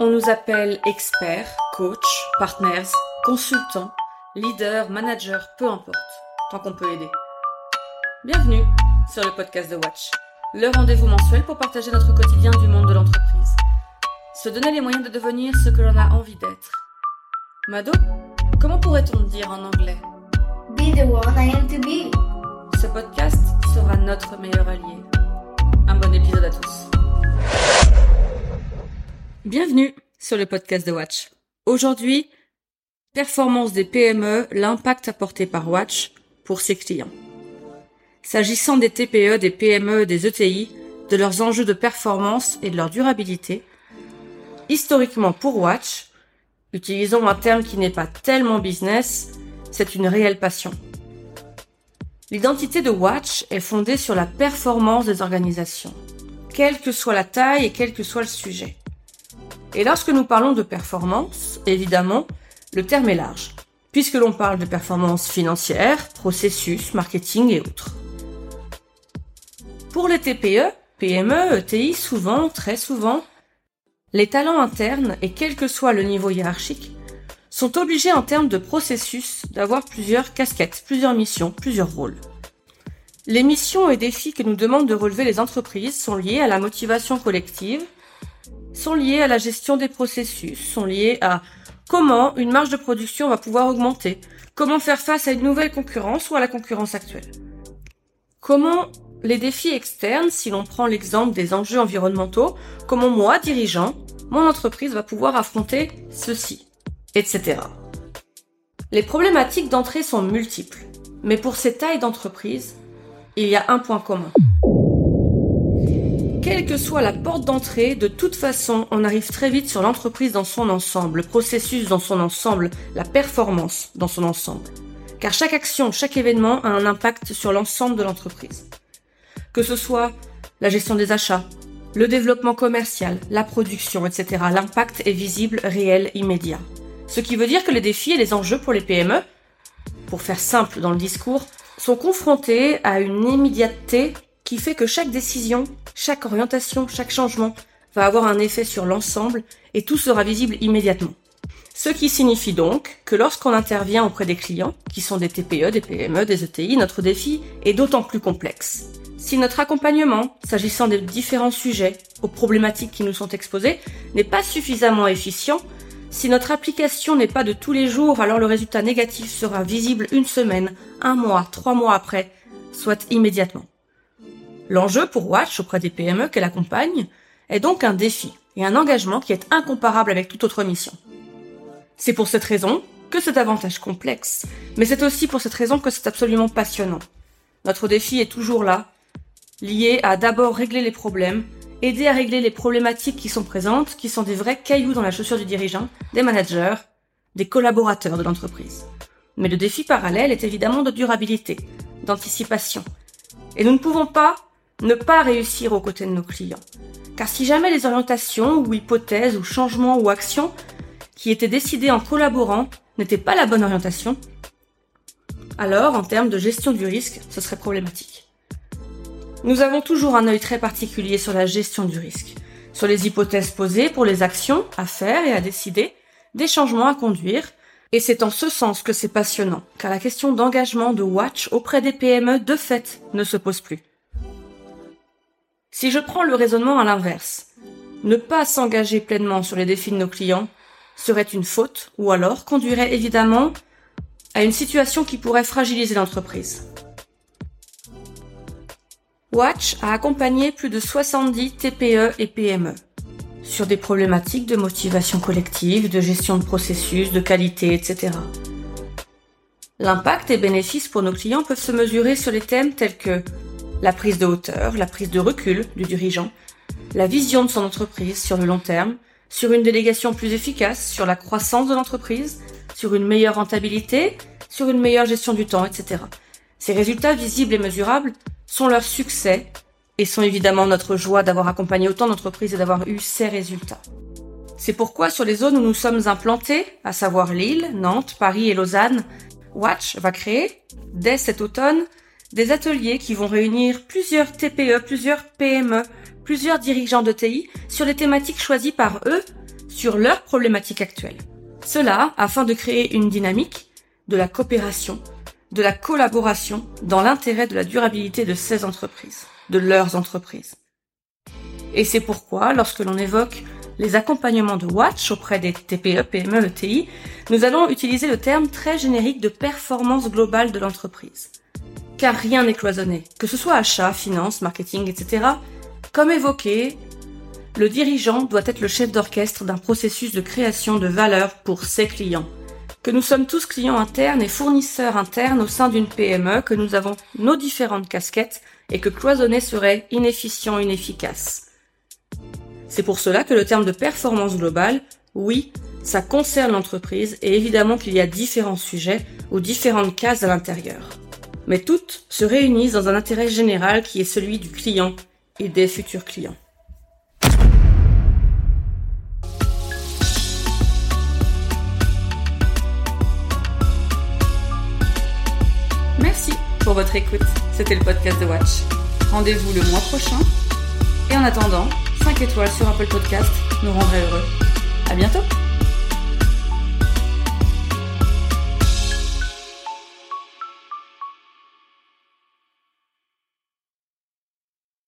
On nous appelle experts, coach, partners, consultants, leaders, managers, peu importe, tant qu'on peut aider. Bienvenue sur le podcast de Watch, le rendez-vous mensuel pour partager notre quotidien du monde de l'entreprise. Se donner les moyens de devenir ce que l'on a envie d'être. Mado, comment pourrait-on dire en anglais? Be the one I am to be. Ce podcast sera notre meilleur allié. Un bon épisode à tous. Bienvenue sur le podcast de Watch. Aujourd'hui, performance des PME, l'impact apporté par Watch pour ses clients. S'agissant des TPE, des PME, des ETI, de leurs enjeux de performance et de leur durabilité, historiquement pour Watch, utilisons un terme qui n'est pas tellement business, c'est une réelle passion. L'identité de Watch est fondée sur la performance des organisations, quelle que soit la taille et quel que soit le sujet. Et lorsque nous parlons de performance, évidemment, le terme est large, puisque l'on parle de performance financière, processus, marketing et autres. Pour les TPE, PME, ETI, souvent, très souvent, les talents internes, et quel que soit le niveau hiérarchique, sont obligés en termes de processus d'avoir plusieurs casquettes, plusieurs missions, plusieurs rôles. Les missions et défis que nous demandent de relever les entreprises sont liés à la motivation collective, sont liés à la gestion des processus, sont liés à comment une marge de production va pouvoir augmenter, comment faire face à une nouvelle concurrence ou à la concurrence actuelle. Comment les défis externes, si l'on prend l'exemple des enjeux environnementaux, comment moi, dirigeant, mon entreprise va pouvoir affronter ceci, etc. Les problématiques d'entrée sont multiples, mais pour ces tailles d'entreprise, il y a un point commun. Quelle que soit la porte d'entrée, de toute façon, on arrive très vite sur l'entreprise dans son ensemble, le processus dans son ensemble, la performance dans son ensemble. Car chaque action, chaque événement a un impact sur l'ensemble de l'entreprise. Que ce soit la gestion des achats, le développement commercial, la production, etc. L'impact est visible, réel, immédiat. Ce qui veut dire que les défis et les enjeux pour les PME, pour faire simple dans le discours, sont confrontés à une immédiateté qui fait que chaque décision, chaque orientation, chaque changement va avoir un effet sur l'ensemble et tout sera visible immédiatement. Ce qui signifie donc que lorsqu'on intervient auprès des clients, qui sont des TPE, des PME, des ETI, notre défi est d'autant plus complexe. Si notre accompagnement, s'agissant des différents sujets, aux problématiques qui nous sont exposées, n'est pas suffisamment efficient, si notre application n'est pas de tous les jours, alors le résultat négatif sera visible une semaine, un mois, trois mois après, soit immédiatement. L'enjeu pour Watch auprès des PME qu'elle accompagne est donc un défi et un engagement qui est incomparable avec toute autre mission. C'est pour cette raison que c'est davantage complexe, mais c'est aussi pour cette raison que c'est absolument passionnant. Notre défi est toujours là, lié à d'abord régler les problèmes, aider à régler les problématiques qui sont présentes, qui sont des vrais cailloux dans la chaussure du dirigeant, des managers, des collaborateurs de l'entreprise. Mais le défi parallèle est évidemment de durabilité, d'anticipation. Et nous ne pouvons pas ne pas réussir aux côtés de nos clients. Car si jamais les orientations ou hypothèses ou changements ou actions qui étaient décidées en collaborant n'étaient pas la bonne orientation, alors en termes de gestion du risque, ce serait problématique. Nous avons toujours un œil très particulier sur la gestion du risque, sur les hypothèses posées pour les actions à faire et à décider, des changements à conduire, et c'est en ce sens que c'est passionnant, car la question d'engagement de Watch auprès des PME de fait ne se pose plus. Si je prends le raisonnement à l'inverse, ne pas s'engager pleinement sur les défis de nos clients serait une faute ou alors conduirait évidemment à une situation qui pourrait fragiliser l'entreprise. Watch a accompagné plus de 70 TPE et PME sur des problématiques de motivation collective, de gestion de processus, de qualité, etc. L'impact et bénéfices pour nos clients peuvent se mesurer sur les thèmes tels que la prise de hauteur, la prise de recul du dirigeant, la vision de son entreprise sur le long terme, sur une délégation plus efficace, sur la croissance de l'entreprise, sur une meilleure rentabilité, sur une meilleure gestion du temps, etc. Ces résultats visibles et mesurables sont leur succès et sont évidemment notre joie d'avoir accompagné autant d'entreprises et d'avoir eu ces résultats. C'est pourquoi sur les zones où nous sommes implantés, à savoir Lille, Nantes, Paris et Lausanne, Watch va créer, dès cet automne, des ateliers qui vont réunir plusieurs TPE, plusieurs PME, plusieurs dirigeants de TI sur les thématiques choisies par eux sur leurs problématiques actuelles. Cela afin de créer une dynamique, de la coopération, de la collaboration dans l'intérêt de la durabilité de ces entreprises, de leurs entreprises. Et c'est pourquoi, lorsque l'on évoque les accompagnements de Watch auprès des TPE, PME, ETI, nous allons utiliser le terme très générique de performance globale de l'entreprise. Car rien n'est cloisonné, que ce soit achat, finance, marketing, etc. Comme évoqué, le dirigeant doit être le chef d'orchestre d'un processus de création de valeur pour ses clients. Que nous sommes tous clients internes et fournisseurs internes au sein d'une PME, que nous avons nos différentes casquettes et que cloisonner serait inefficient, inefficace. C'est pour cela que le terme de performance globale, oui, ça concerne l'entreprise et évidemment qu'il y a différents sujets ou différentes cases à l'intérieur. Mais toutes se réunissent dans un intérêt général qui est celui du client et des futurs clients. Merci pour votre écoute. C'était le podcast de Watch. Rendez-vous le mois prochain. Et en attendant, 5 étoiles sur Apple Podcast nous rendrait heureux. À bientôt!